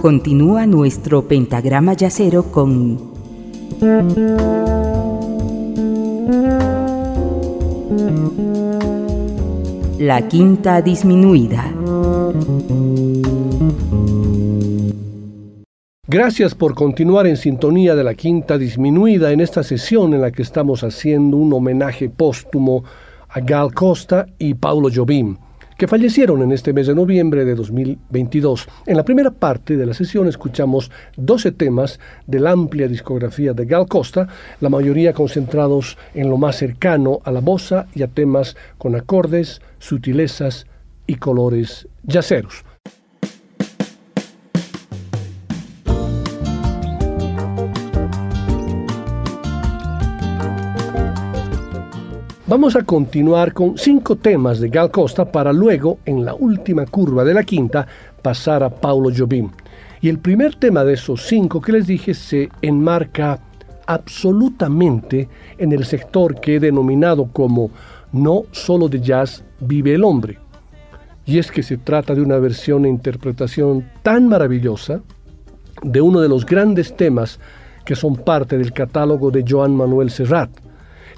Continúa nuestro pentagrama yacero con la quinta disminuida. Gracias por continuar en sintonía de la quinta disminuida en esta sesión en la que estamos haciendo un homenaje póstumo a Gal Costa y Paulo Jobim que fallecieron en este mes de noviembre de 2022. En la primera parte de la sesión escuchamos 12 temas de la amplia discografía de Gal Costa, la mayoría concentrados en lo más cercano a la bossa y a temas con acordes, sutilezas y colores yaceros. Vamos a continuar con cinco temas de Gal Costa para luego, en la última curva de la quinta, pasar a Paulo Jobim. Y el primer tema de esos cinco que les dije se enmarca absolutamente en el sector que he denominado como no solo de jazz vive el hombre. Y es que se trata de una versión e interpretación tan maravillosa de uno de los grandes temas que son parte del catálogo de Joan Manuel Serrat,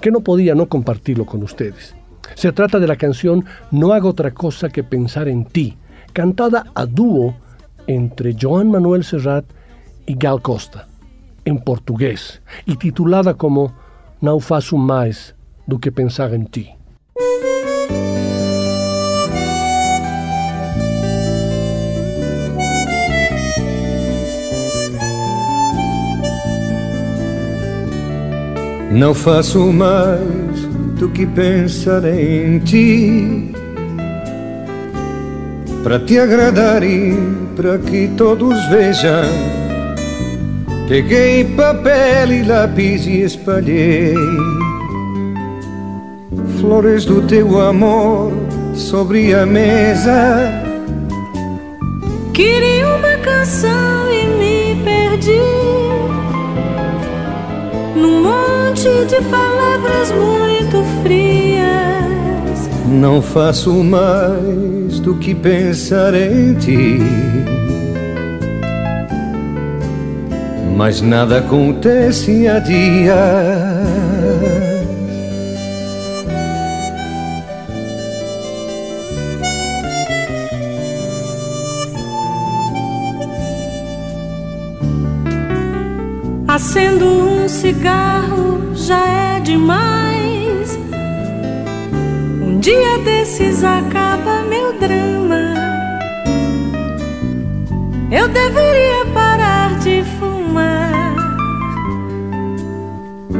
que no podía no compartirlo con ustedes. Se trata de la canción No hago otra cosa que pensar en ti, cantada a dúo entre Joan Manuel Serrat y Gal Costa, en portugués, y titulada como Não faço mais do que pensar em ti. Não faço mais do que pensar em ti. Para te agradar e para que todos vejam Peguei papel e lápis e espalhei Flores do teu amor sobre a mesa. Queria uma canção e me perdi num de palavras muito frias. Não faço mais do que pensar em ti. Mas nada acontece a dia. Acendo um cigarro já é demais. Um dia desses acaba meu drama. Eu deveria parar de fumar.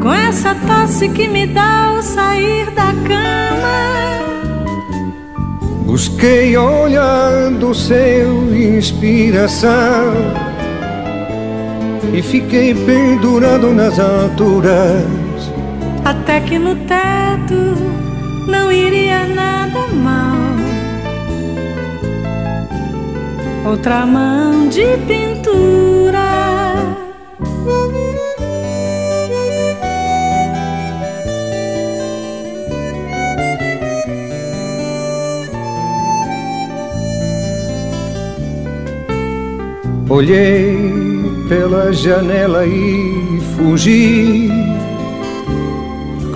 Com essa tosse que me dá ao sair da cama. Busquei olhando seu inspiração e fiquei pendurado nas alturas. Até que no teto não iria nada mal. Outra mão de pintura. Olhei pela janela e fugi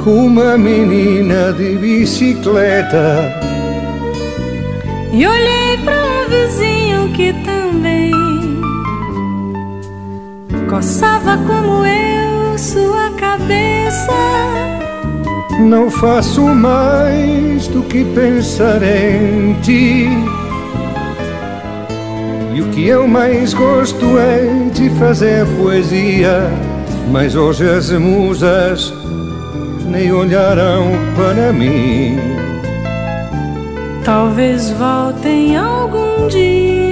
uma menina de bicicleta. E olhei para um vizinho que também coçava como eu sua cabeça. Não faço mais do que pensar em ti e o que eu mais gosto é de fazer poesia. Mas hoje as musas nem olharão para mim. Talvez voltem algum dia.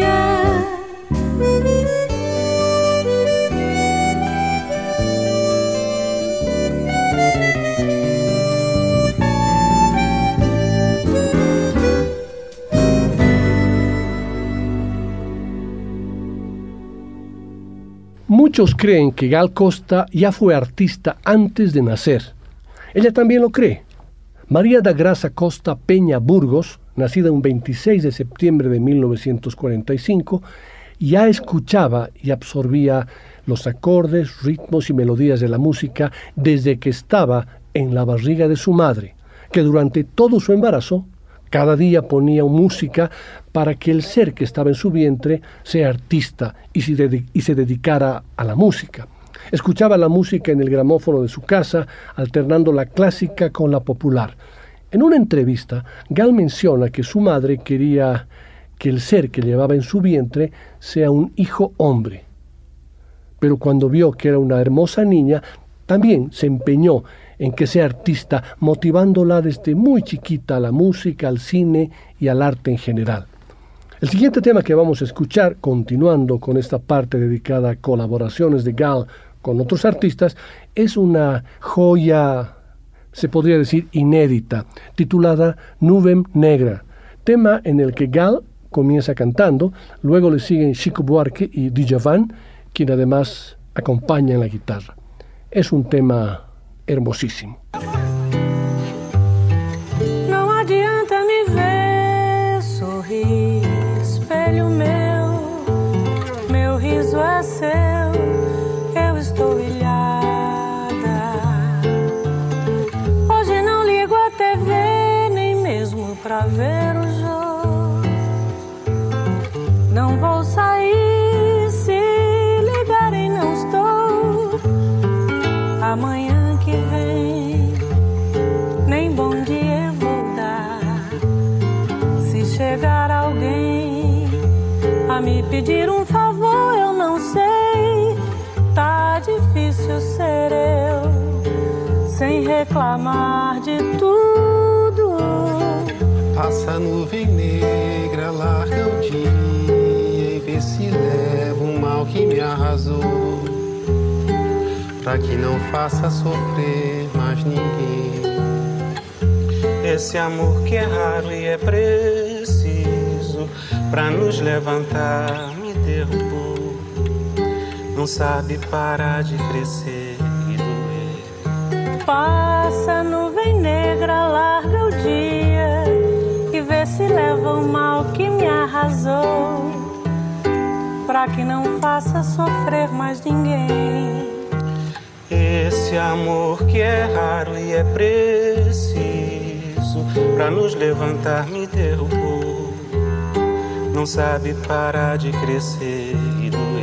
Muchos creen que Gal Costa ya fue artista antes de nacer. Ella también lo cree. María da Graça Costa Peña Burgos, nacida un 26 de septiembre de 1945, ya escuchaba y absorbía los acordes, ritmos y melodías de la música desde que estaba en la barriga de su madre, que durante todo su embarazo cada día ponía música para que el ser que estaba en su vientre sea artista y se, dedicara a la música. Escuchaba la música en el gramófono de su casa, alternando la clásica con la popular. En una entrevista, Gal menciona que su madre quería que el ser que llevaba en su vientre sea un hijo hombre. Pero cuando vio que era una hermosa niña, también se empeñó en que sea artista, motivándola desde muy chiquita a la música, al cine y al arte en general. El siguiente tema que vamos a escuchar, continuando con esta parte dedicada a colaboraciones de Gal con otros artistas, es una joya, se podría decir, inédita, titulada Nubem Negra, tema en el que Gal comienza cantando, luego le siguen Chico Buarque y Djavan, quien además acompaña en la guitarra. Es un tema hermosísimo. Difícil ser eu, sem reclamar de tudo. Passa a nuvem negra, larga o dia e vê se leva o mal que me arrasou. Pra que não faça sofrer mais ninguém. Esse amor que é raro e é preciso pra nos levantar, me derrubou. Não sabe parar de crescer e doer. Passa nuvem negra, larga o dia e vê se leva o mal que me arrasou. Pra que não faça sofrer mais ninguém. Esse amor que é raro e é preciso pra nos levantar me derrubou não sabe parar de crescer e doer.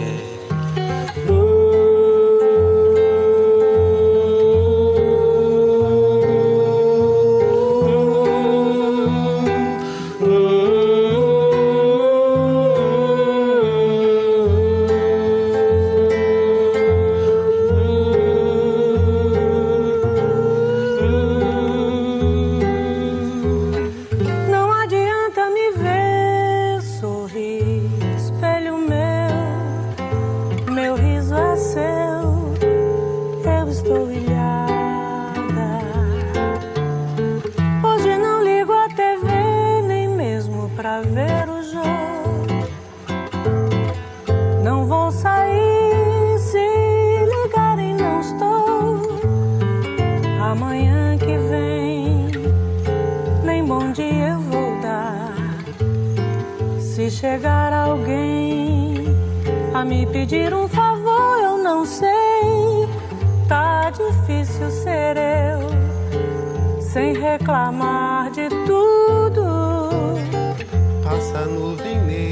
Amanhã que vem, nem bom dia eu vou dar. Se chegar alguém a me pedir um favor, eu não sei. Tá difícil ser eu, sem reclamar de tudo. Passa nuvem negra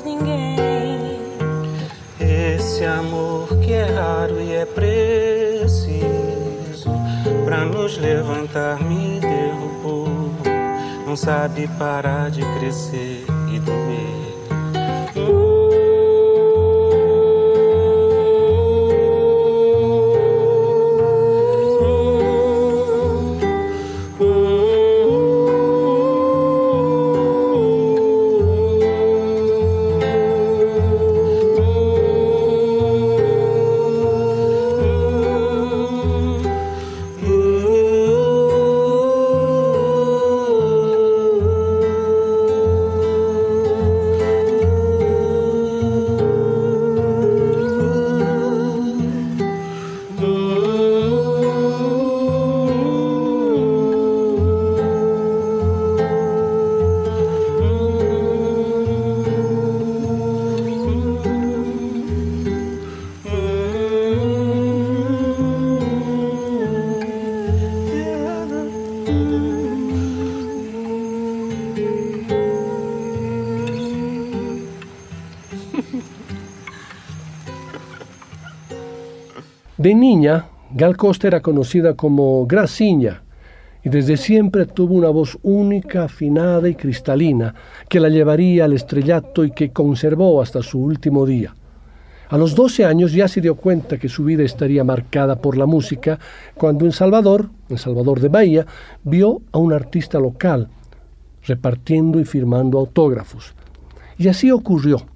Esse amor que é raro e é preciso pra nos levantar me derrubou. Não sabe parar de crescer De niña, Gal Costa era conocida como Graciña y desde siempre tuvo una voz única, afinada y cristalina que la llevaría al estrellato y que conservó hasta su último día. A los 12 años ya se dio cuenta que su vida estaría marcada por la música cuando en Salvador, en Salvador de Bahía, vio a un artista local repartiendo y firmando autógrafos. Y así ocurrió.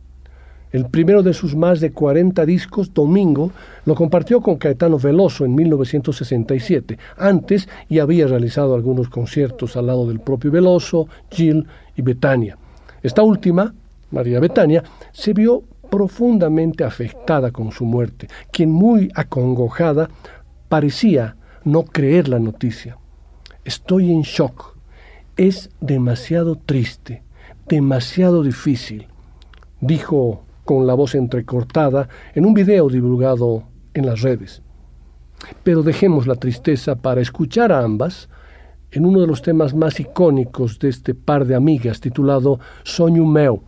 El primero de sus más de 40 discos, Domingo, lo compartió con Caetano Veloso en 1967. Antes ya había realizado algunos conciertos al lado del propio Veloso, Gil y Betania. Esta última, María Betania, se vio profundamente afectada con su muerte, quien muy acongojada parecía no creer la noticia. Estoy en shock. Es demasiado triste, demasiado difícil, dijo con la voz entrecortada en un video divulgado en las redes. Pero dejemos la tristeza para escuchar a ambas en uno de los temas más icónicos de este par de amigas titulado Soño Meu,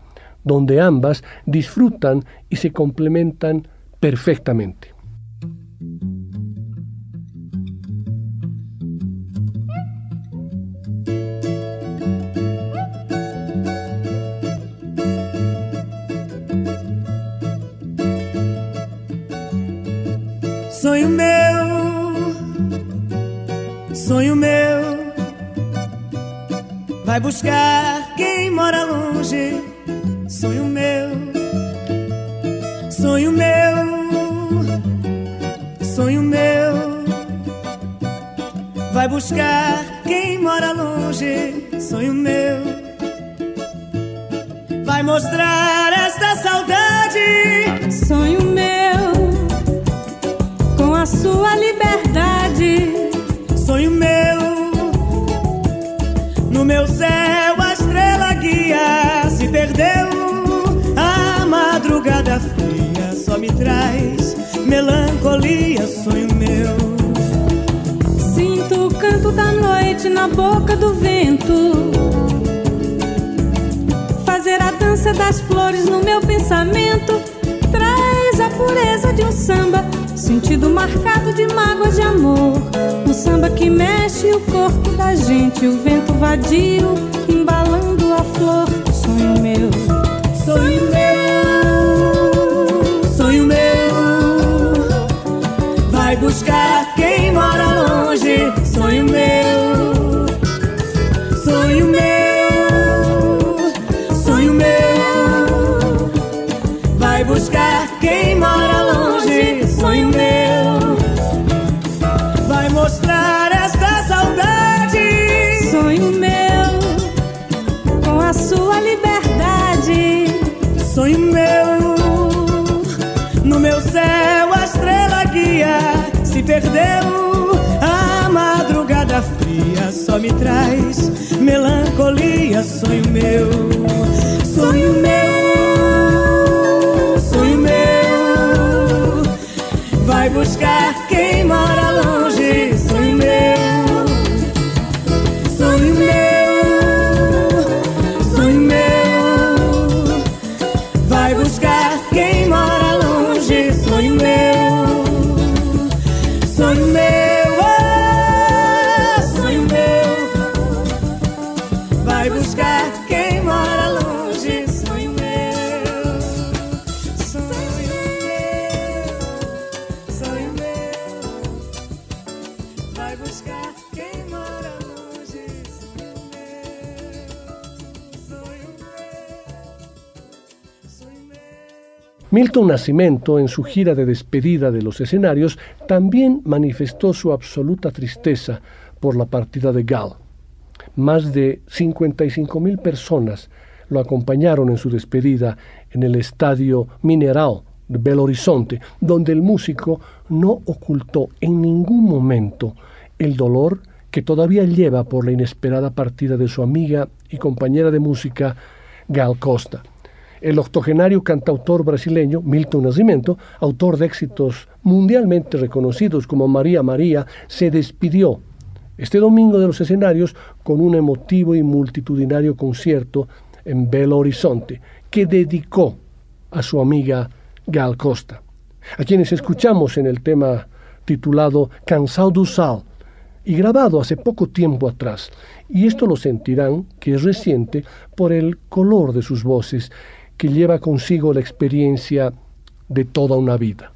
donde ambas disfrutan y se complementan perfectamente. Sonho meu, sonho meu, vai buscar quem mora longe sonho meu, sonho meu, sonho meu. Vai buscar quem mora longe, sonho meu. Vai mostrar esta saudade, sonho meu, sua liberdade, sonho meu. No meu céu a estrela guia se perdeu madrugada fria só me traz melancolia, sonho meu. Sinto o canto da noite na boca do vento. Fazer a dança das flores no meu pensamento traz a pureza de um samba, sentido marcado de mágoas de amor. Um samba que mexe o corpo da gente, o vento vadio embalando a flor. Sonho meu, sonho meu. buscar quem mora longe. Sonho meu, sonho meu, sonho meu. Vai buscar quem mora longe. Sonho meu, vai mostrar esta saudade. Sonho meu, com a sua liberdade. Sonho meu, no meu céu a estrela guia se perdeu. A madrugada fria só me traz melancolia, sonho meu, sonho meu, Buscar quem mora longe, Milton Nascimento, en su gira de despedida de los escenarios, también manifestó su absoluta tristeza por la partida de Gal. Más de 55 mil personas lo acompañaron en su despedida en el estadio Mineral de Belo Horizonte, donde el músico no ocultó en ningún momento el dolor que todavía lleva por la inesperada partida de su amiga y compañera de música Gal Costa. El octogenario cantautor brasileño Milton Nascimento, autor de éxitos mundialmente reconocidos como María María, se despidió este domingo de los escenarios con un emotivo y multitudinario concierto en Belo Horizonte que dedicó a su amiga Gal Costa, a quienes escuchamos en el tema titulado Cansado do Sal y grabado hace poco tiempo atrás. Y esto lo sentirán que es reciente por el color de sus voces, que lleva consigo la experiencia de toda una vida.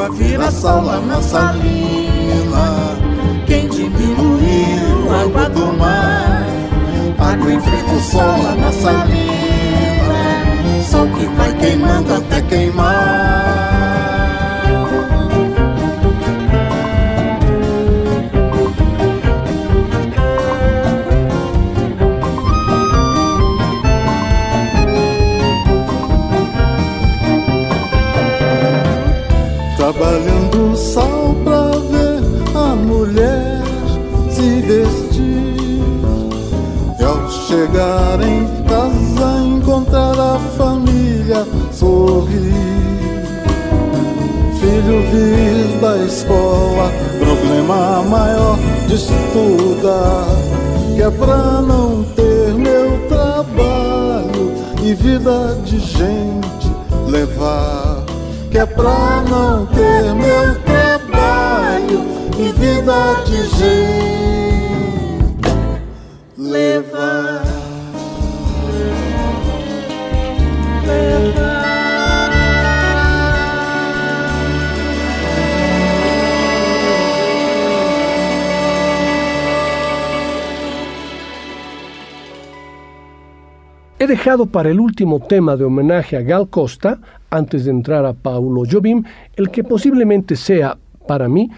Água vira sal lá na salina. Quem diminuiu a água do mar Água enfrenta o sol lá na salina. Sol que vai queimando até queimar Filho vir da escola, problema maior de estudar Que é pra não ter meu trabalho e vida de gente levar que é pra não ter meu trabalho e vida de gente dejado para el último tema de homenaje a Gal Costa, antes de entrar a Paulo Jobim, el que posiblemente sea, para mí,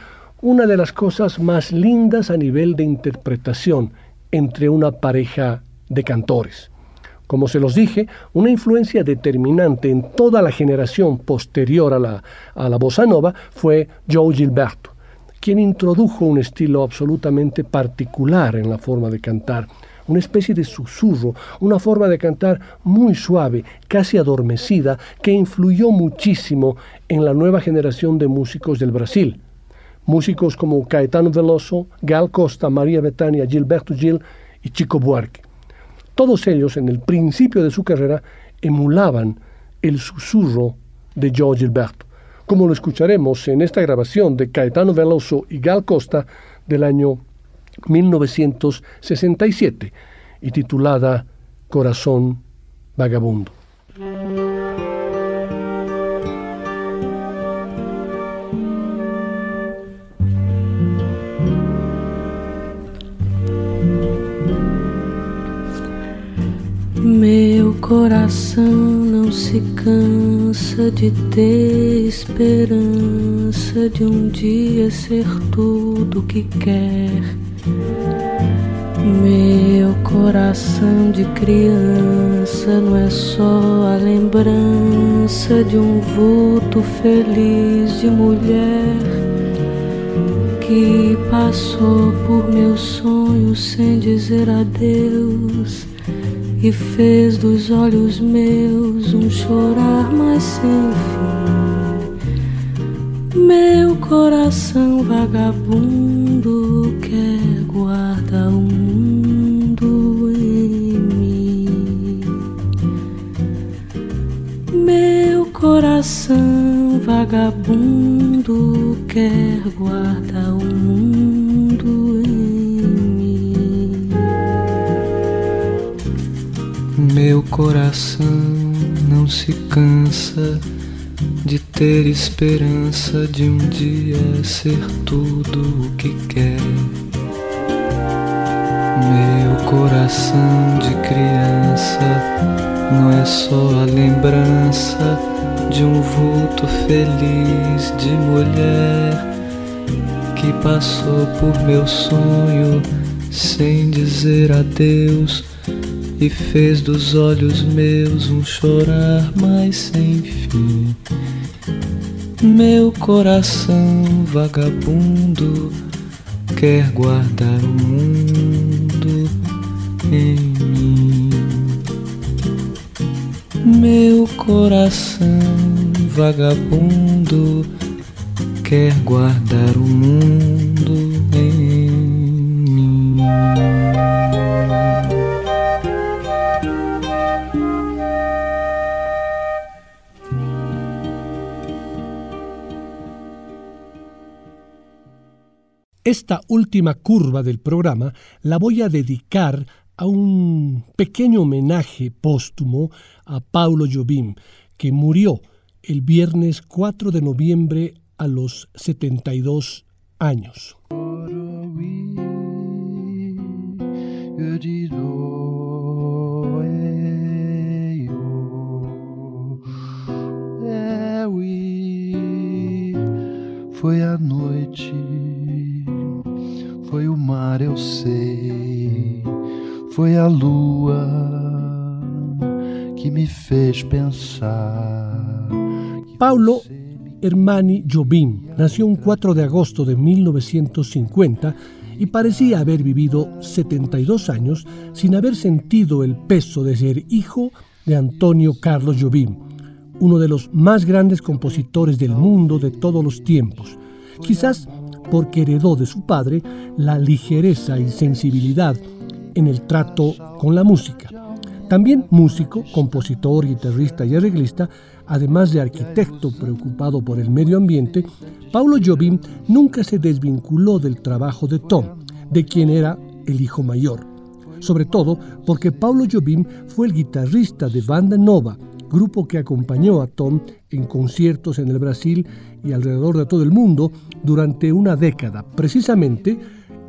una de las cosas más lindas a nivel de interpretación entre una pareja de cantores. Como se los dije, una influencia determinante en toda la generación posterior a la, a la bossa nova fue Joe Gilberto, quien introdujo un estilo absolutamente particular en la forma de cantar, una especie de susurro, una forma de cantar muy suave, casi adormecida, que influyó muchísimo en la nueva generación de músicos del Brasil. Músicos como Caetano Veloso, Gal Costa, María Bethânia, Gilberto Gil y Chico Buarque. Todos ellos, en el principio de su carrera, emulaban el susurro de Joe Gilberto, como lo escucharemos en esta grabación de Caetano Veloso y Gal Costa del año 1967 y titulada Corazón Vagabundo. Meu coração não se cansa de ter esperança de um dia ser tudo que quer. Meu coração de criança não é só a lembrança de um vulto feliz de mulher que passou por meus sonhos sem dizer adeus e fez dos olhos meus um chorar mais sem fim. Meu coração vagabundo quer o mundo em mim. Meu coração vagabundo quer guardar o mundo em mim. Meu coração não se cansa de ter esperança de um dia ser tudo o que quer. Meu coração de criança não é só a lembrança de um vulto feliz de mulher que passou por meu sonho sem dizer adeus e fez dos olhos meus um chorar mais sem fim. Meu coração vagabundo quer guardar o mundo em mim. Meu coração vagabundo quer guardar o mundo em. Esta última curva del programa la voy a dedicar a un pequeño homenaje póstumo a Paulo Jobim, que murió el viernes 4 de noviembre a los 72 años. Foi a noite, foi o mar, eu foi a lua que me fez pensar. Paulo Hermani Jobim nació un 4 de agosto de 1950 y parecía haber vivido 72 años sin haber sentido el peso de ser hijo de Antonio Carlos Jobim, uno de los más grandes compositores del mundo de todos los tiempos, quizás porque heredó de su padre la ligereza y sensibilidad en el trato con la música. También músico, compositor, guitarrista y arreglista, además de arquitecto preocupado por el medio ambiente, Paulo Jobim nunca se desvinculó del trabajo de Tom, de quien era el hijo mayor. Sobre todo porque Paulo Jobim fue el guitarrista de Banda Nova, grupo que acompañó a Tom en conciertos en el Brasil y alrededor de todo el mundo durante una década, precisamente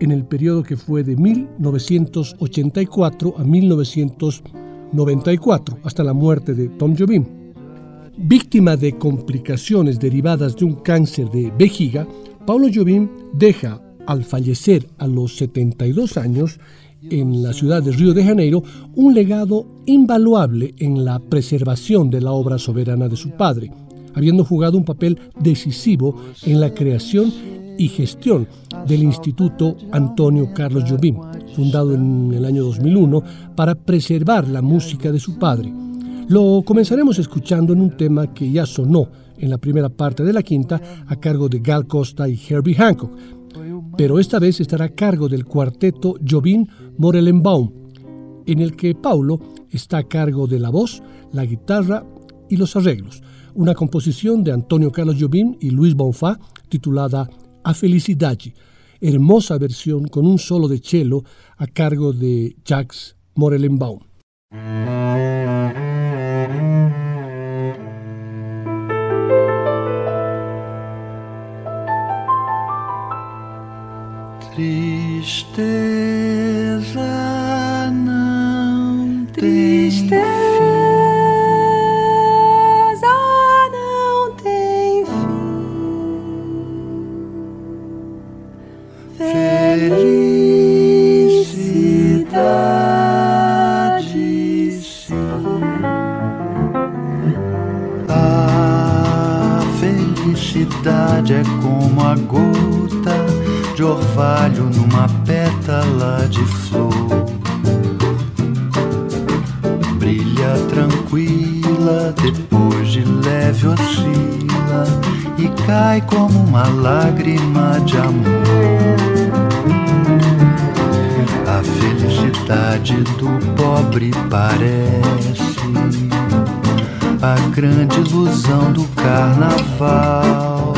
en el periodo que fue de 1984 a 1994, hasta la muerte de Tom Jobim. Víctima de complicaciones derivadas de un cáncer de vejiga, Paulo Jobim deja, al fallecer a los 72 años, en la ciudad de Río de Janeiro, un legado invaluable en la preservación de la obra soberana de su padre, habiendo jugado un papel decisivo en la creación y gestión del Instituto Antonio Carlos Jobim, fundado en el año 2001 para preservar la música de su padre. Lo comenzaremos escuchando en un tema que ya sonó en la primera parte de la quinta a cargo de Gal Costa y Herbie Hancock, pero esta vez estará a cargo del cuarteto Jobim Morelenbaum, en el que Paulo está a cargo de la voz, la guitarra y los arreglos, una composición de Antonio Carlos Jobim y Luis Bonfá titulada a Felicidade, hermosa versión con un solo de cello a cargo de Jacques Morellenbaum. Tristeza felicidade é como a gota de orvalho numa pétala de flor. Brilha tranquila, depois de leve oscila e cai como uma lágrima de amor. A felicidade do pobre parece a grande ilusão do carnaval.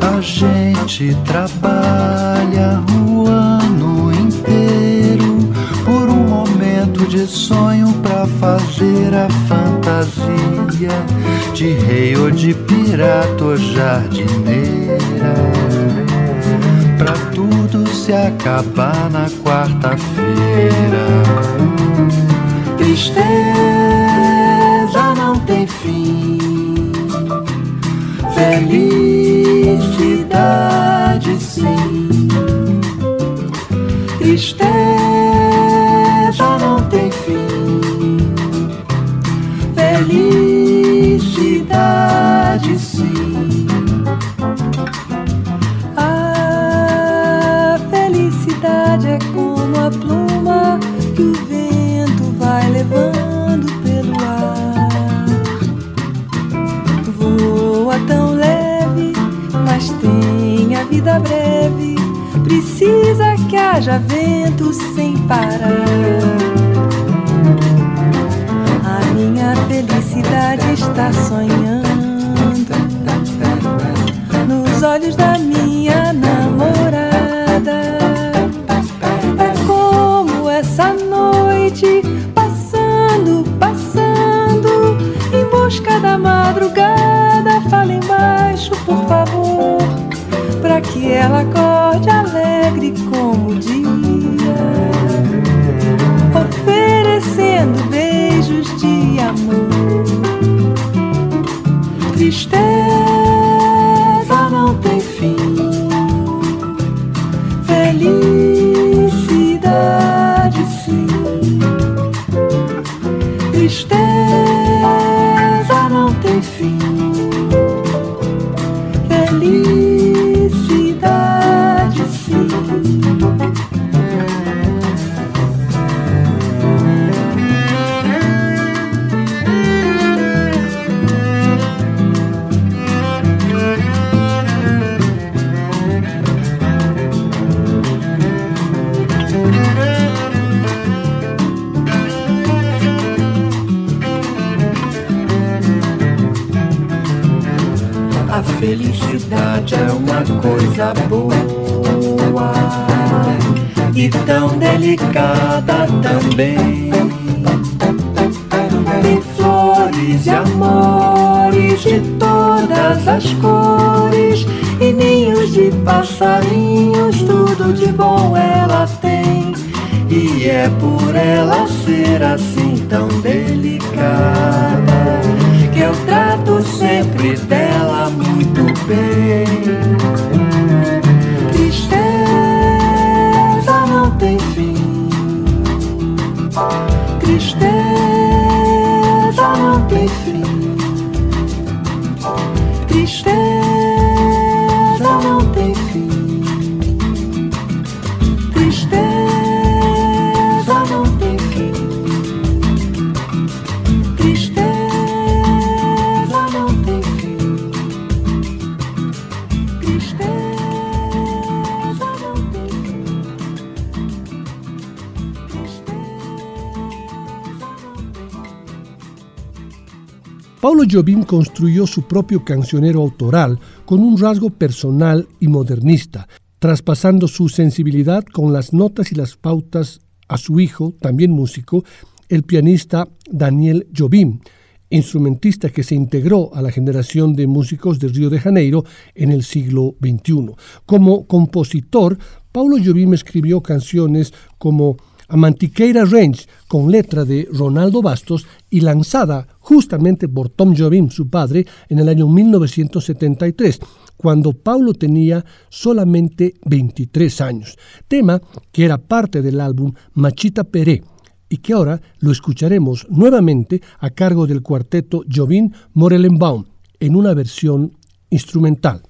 A gente trabalha o ano inteiro por um momento de sonho pra fazer a fantasia de rei ou de pirata ou jardineira. Pra tudo se acabar na quarta-feira. Tristeza Felicidade sim. Tristeza não tem fim. Felicidade sim. A felicidade é como a pluma que o vento vai levando vida breve. Precisa que haja vento sem parar. A minha felicidade está sonhando nos olhos da Paulo Jobim construyó su propio cancionero autoral con un rasgo personal y modernista, traspasando su sensibilidad con las notas y las pautas a su hijo, también músico, el pianista Daniel Jobim, instrumentista que se integró a la generación de músicos de Río de Janeiro en el siglo XXI. Como compositor, Paulo Jobim escribió canciones como a Mantiqueira Range, con letra de Ronaldo Bastos y lanzada justamente por Tom Jobim, su padre, en el año 1973, cuando Paulo tenía solamente 23 años. Tema que era parte del álbum Machita Peré y que ahora lo escucharemos nuevamente a cargo del cuarteto Jobim Morelenbaum en una versión instrumental.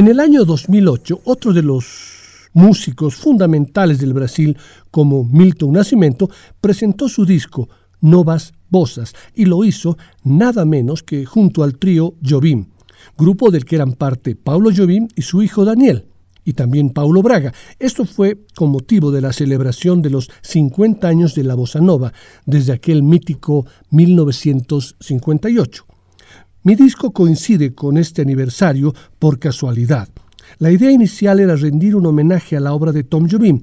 En el año 2008, otro de los músicos fundamentales del Brasil, como Milton Nascimento, presentó su disco Novas Bosas y lo hizo nada menos que junto al trío Jobim, grupo del que eran parte Paulo Jobim y su hijo Daniel y también Paulo Braga. Esto fue con motivo de la celebración de los 50 años de la bossa nova, desde aquel mítico 1958. Mi disco coincide con este aniversario por casualidad. La idea inicial era rendir un homenaje a la obra de Tom Jobim.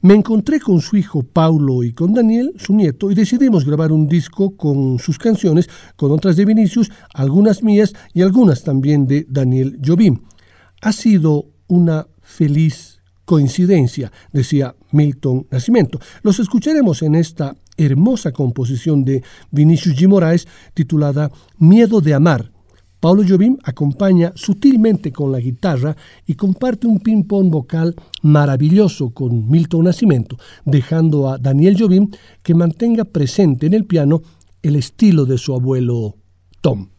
Me encontré con su hijo Paulo y con Daniel, su nieto, y decidimos grabar un disco con sus canciones, con otras de Vinicius, algunas mías y algunas también de Daniel Jobim. Ha sido una feliz coincidencia, decía Milton Nascimento. Los escucharemos en esta hermosa composición de Vinicius G. Moraes titulada Miedo de Amar. Paulo Jobim acompaña sutilmente con la guitarra y comparte un ping-pong vocal maravilloso con Milton Nascimento, dejando a Daniel Jobim que mantenga presente en el piano el estilo de su abuelo Tom.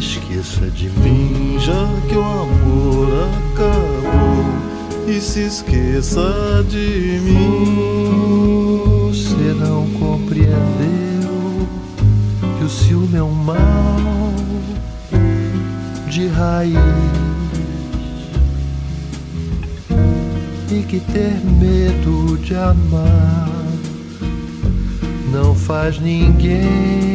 Se esqueça de mim. Finja que o amor acabou e se esqueça de mim. Você não compreendeu o ciúme é um mal de raiz e que ter medo de amar não faz ninguém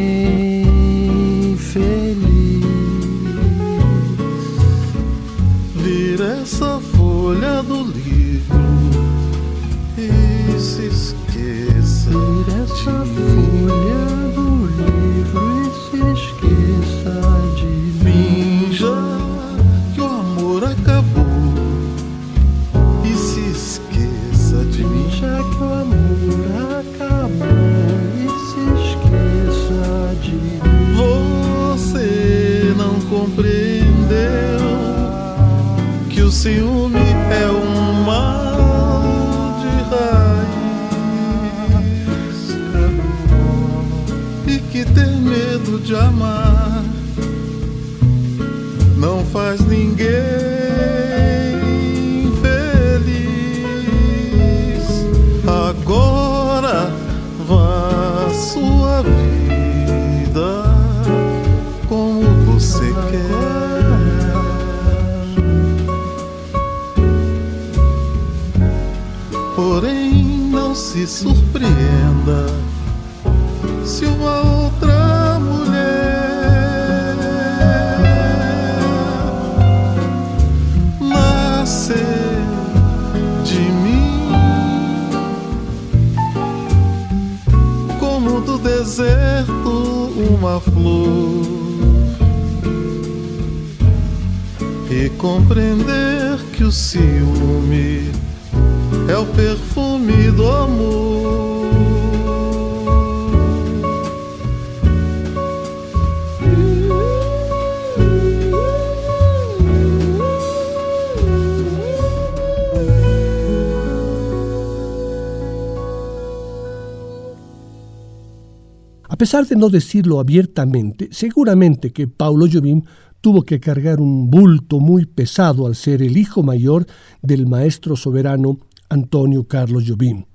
pesar de no decirlo abiertamente, seguramente que Paulo Jobim tuvo que cargar un bulto muy pesado al ser el hijo mayor del maestro soberano Antonio Carlos Jobim.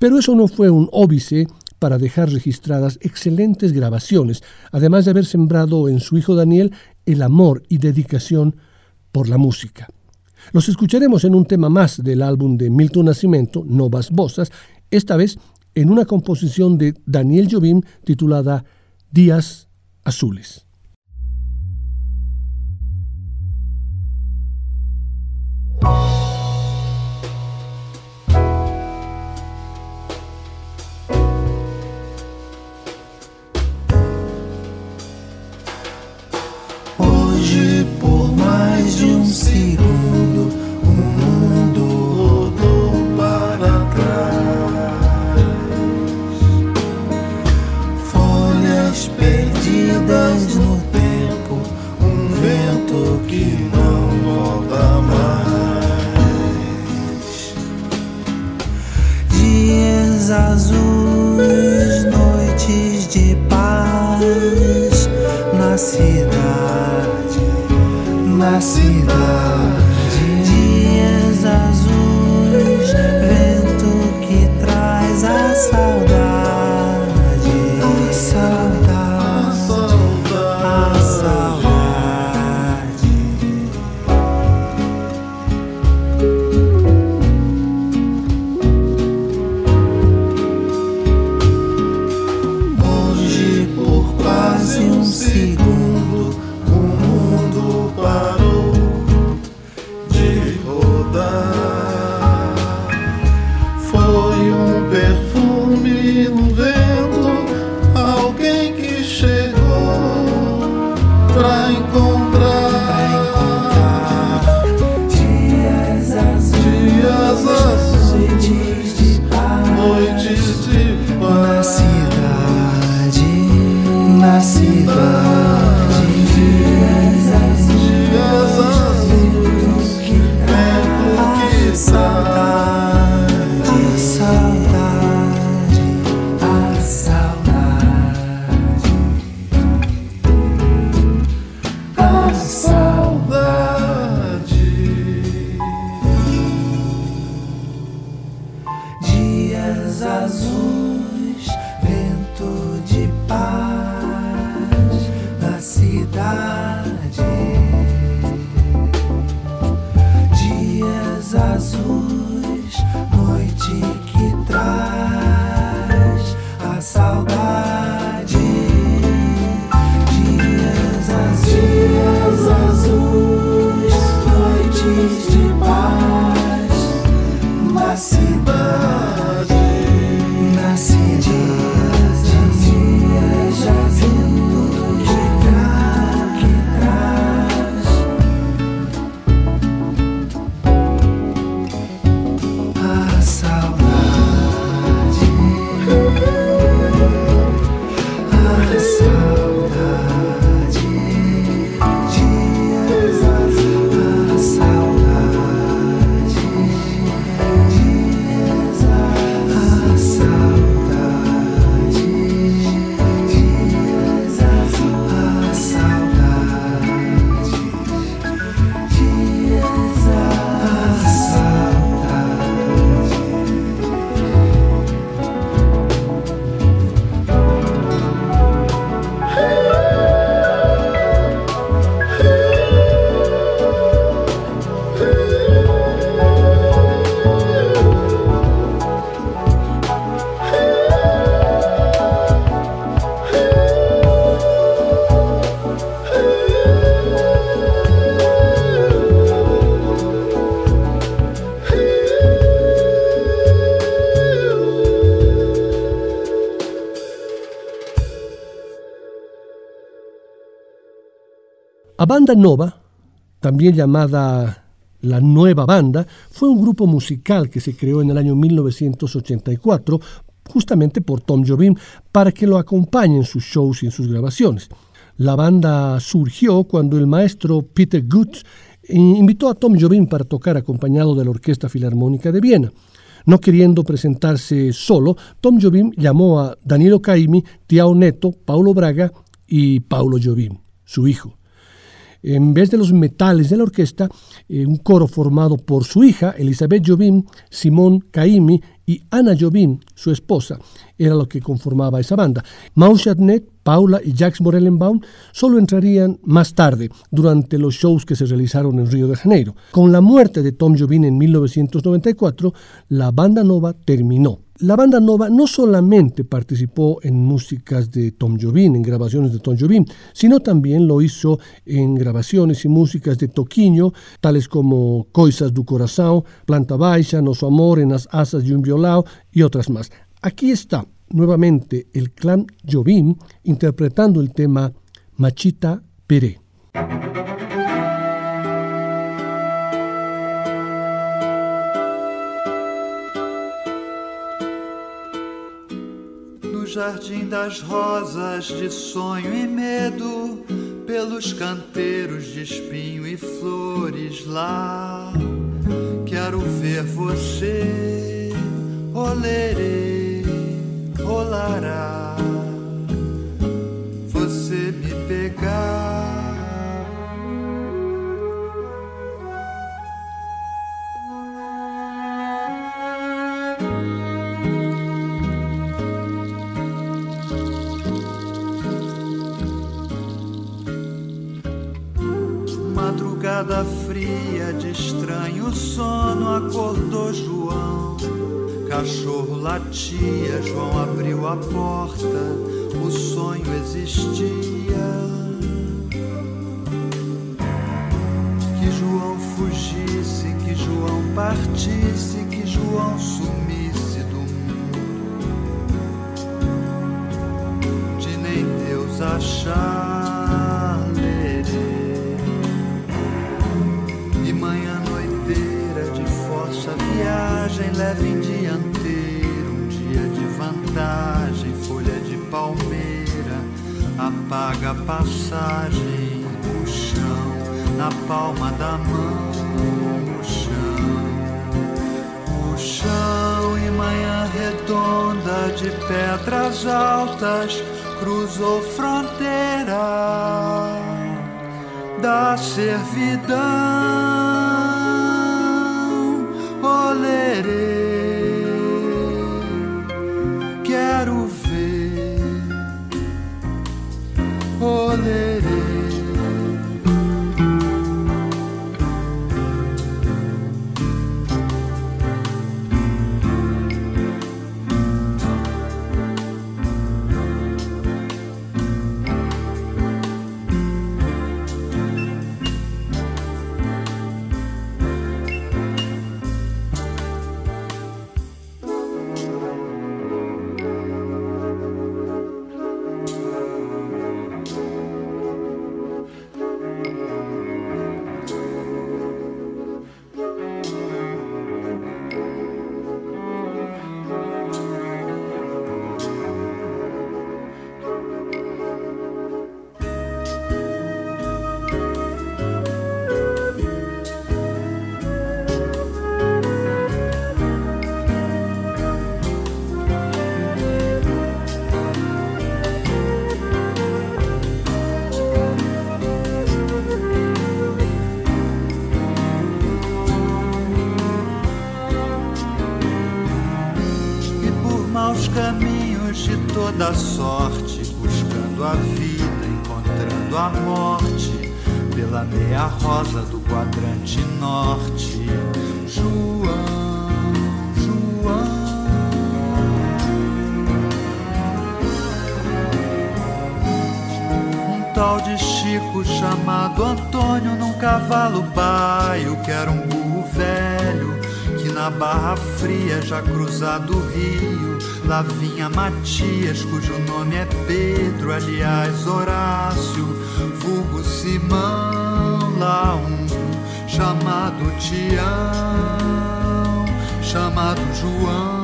Pero eso no fue un óbice para dejar registradas excelentes grabaciones, además de haber sembrado en su hijo Daniel el amor y dedicación por la música. Los escucharemos en un tema más del álbum de Milton Nascimento, Novas Bosas, esta vez en una composición de Daniel Jobim titulada Días Azules. La banda Nova, también llamada la Nueva Banda, fue un grupo musical que se creó en el año 1984 justamente por Tom Jobim para que lo acompañe en sus shows y en sus grabaciones. La banda surgió cuando el maestro Peter Gutz invitó a Tom Jobim para tocar acompañado de la Orquesta Filarmónica de Viena. No queriendo presentarse solo, Tom Jobim llamó a Danilo Caimi, Tiao Neto, Paulo Braga y Paulo Jobim, su hijo. En vez de los metales de la orquesta, eh, un coro formado por su hija, Elizabeth Jobim, Simón Caimi y Ana Jobim, su esposa, era lo que conformaba esa banda. Mau Paula y Jacques Morellenbaum solo entrarían más tarde, durante los shows que se realizaron en Río de Janeiro. Con la muerte de Tom Jobim en 1994, la banda nova terminó. La banda Nova no solamente participó en músicas de Tom Jobim, en grabaciones de Tom Jobim, sino también lo hizo en grabaciones y músicas de Toquinho, tales como Coisas do Coração, Planta Baixa, Nosso Amor, En las Asas de un Violao y otras más. Aquí está nuevamente el clan Jobim interpretando el tema Machita Peré. Jardim das rosas de sonho e medo, pelos canteiros de espinho e flores lá, quero ver você, olerei rolará. Você me pegar. Madrugada fria de estranho sono acordou João Cachorro latia, João abriu a porta, o sonho existia. Que João fugisse, que João partisse, que João sumisse do mundo. De nem Deus achar leve em dia folha de palmeira apaga a passagem, o chão na palma da mão, o chão, o chão e manhã redonda de pedras altas cruzou fronteira da servidão, volere da sorte, buscando a vida, encontrando a morte, pela meia rosa do quadrante norte. João, João. Um tal de Chico chamado Antônio num cavalo baio, que era um burro velho, na barra fria já cruzado o rio Lá vinha Matias, cujo nome é Pedro, aliás Horácio, vulgo Simão, lá um chamado Tião, chamado João.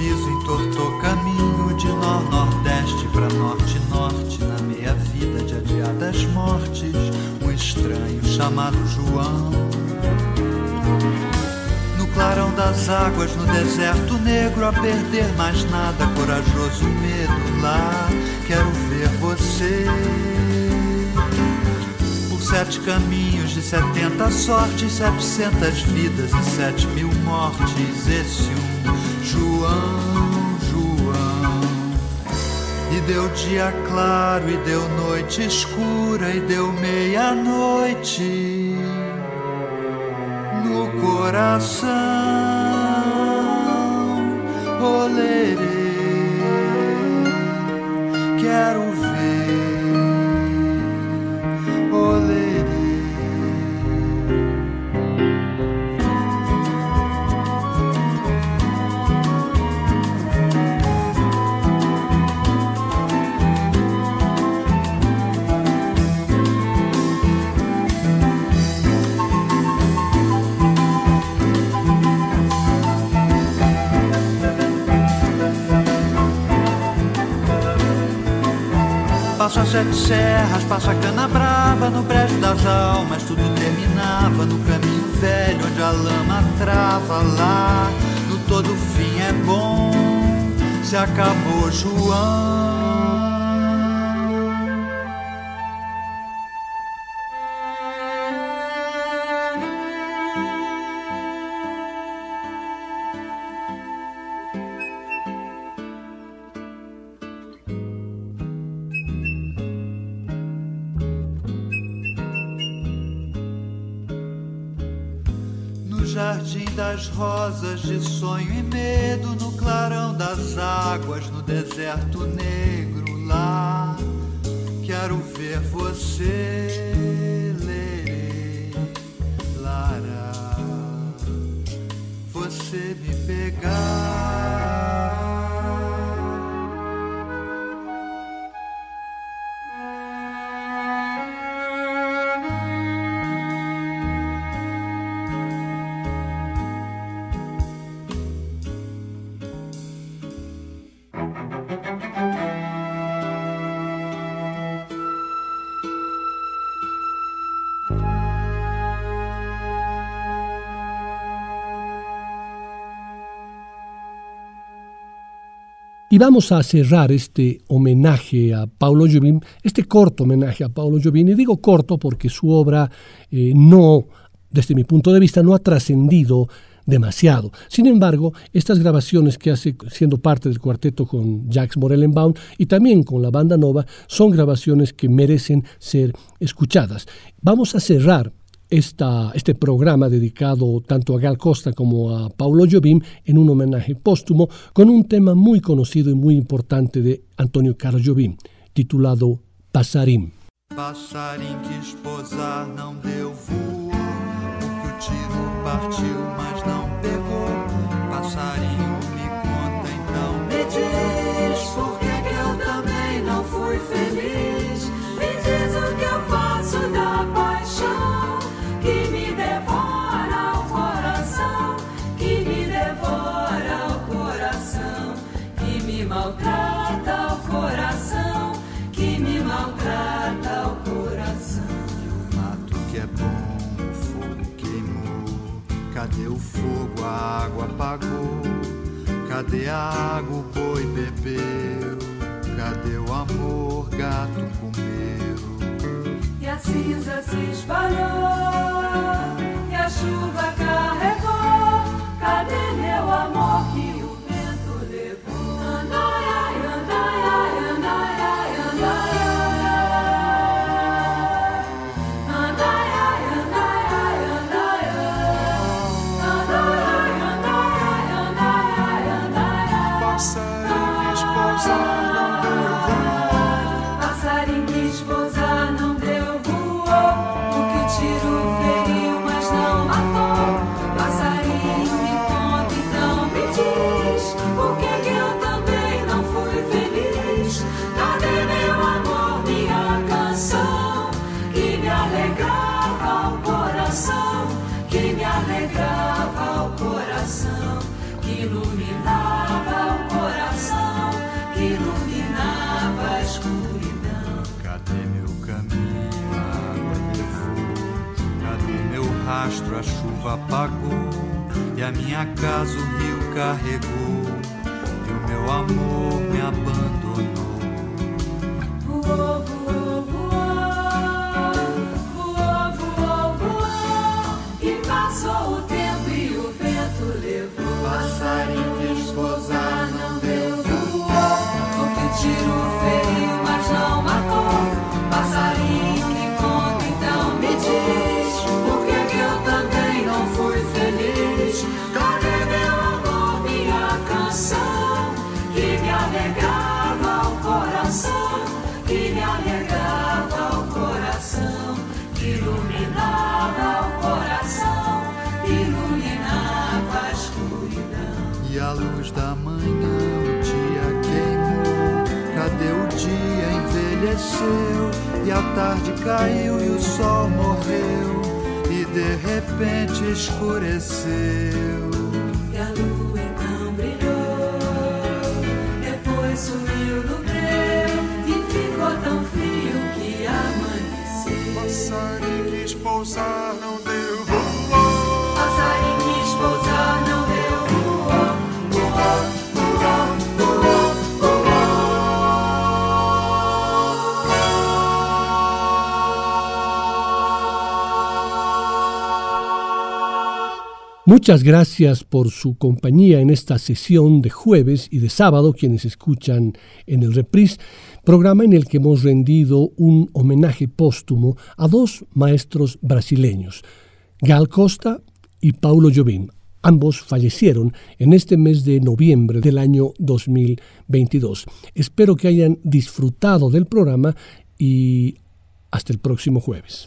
Recebendo aviso, entortou caminho de nor-nordeste para norte-norte, na meia-vida de adiadas mortes, um estranho chamado João. No clarão das águas, no deserto negro, a perder mais nada, corajoso medo lá, quero ver você sete caminhos de setenta sortes, setecentas vidas e sete mil mortes. Esse um João, João. E deu dia claro, e deu noite escura, e deu meia-noite no coração. Olerê, quero Passo a sete serras, passo a cana brava No brejo das almas. Tudo terminava No caminho velho onde a lama trava Lá. No todo fim é bom Se acabou João de sonho e medo no clarão das águas no deserto negro lá. Quero ver você lerei lara. Você me pegar vamos a cerrar este homenaje a Paulo Jobim, este corto homenaje a Paulo Jobim, y digo corto porque su obra eh, no, desde mi punto de vista, no ha trascendido demasiado. Sin embargo, estas grabaciones que hace siendo parte del cuarteto con Jacques Morellenbaum y también con la banda Nova son grabaciones que merecen ser escuchadas. Vamos a cerrar esta, este programa dedicado tanto a Gal Costa como a Paulo Jobim en un homenaje póstumo con un tema muy conocido y muy importante de Antonio Carlos Jobim, titulado Passarim. Passarim que esposar não deu voo, o tiro partiu, mas não pegou. Passarinho me conta, então me diz, por que eu também não fui feliz? Cadê o fogo? A água apagou. Cadê a água? O boi bebeu. Cadê o amor? Gato comeu a cinza se espalhou e a chuva carregou. Cadê meu amor que chuva apagou. E a minha casa o rio carregou. E o meu amor me abandonou. E a tarde caiu e o sol morreu. E de repente escureceu. E a lua então brilhou, depois sumiu no breu e ficou tão frio que amanheceu. Passarinho quis Muchas gracias por su compañía en esta sesión de jueves y de sábado, quienes escuchan en el reprise, programa en el que hemos rendido un homenaje póstumo a dos maestros brasileños, Gal Costa y Paulo Jobim. Ambos fallecieron en este mes de noviembre del año 2022. Espero que hayan disfrutado del programa y hasta el próximo jueves.